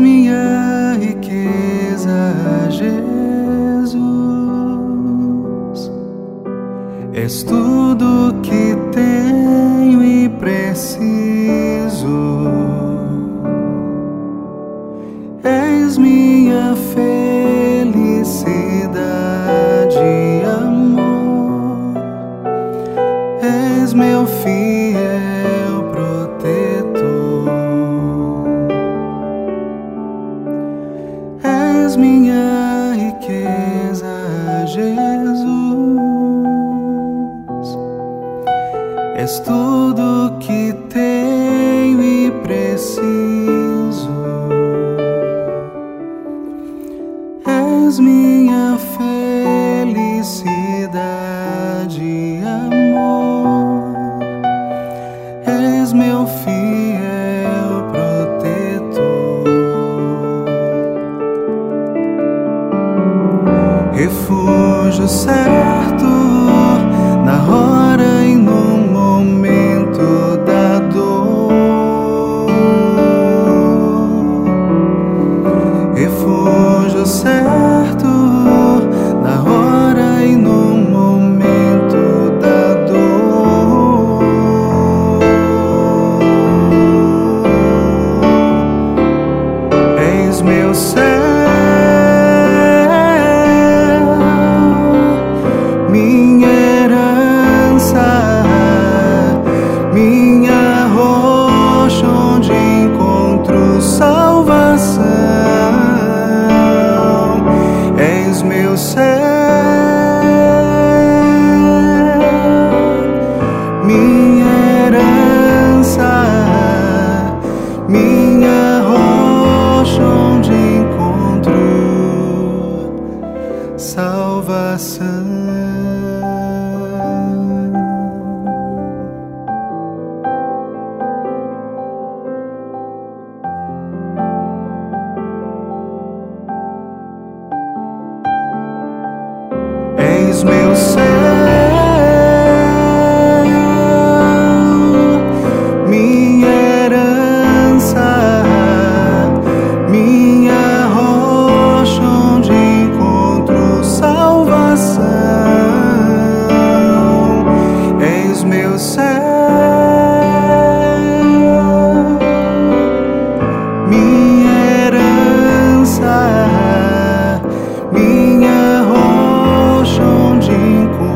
minha riqueza, Jesus. És tudo que tenho e preciso. És minha felicidade, amor. És meu fiel És tudo que tenho e preciso. És minha felicidade, amor. És meu fiel protetor. refúgio certo És És meu 你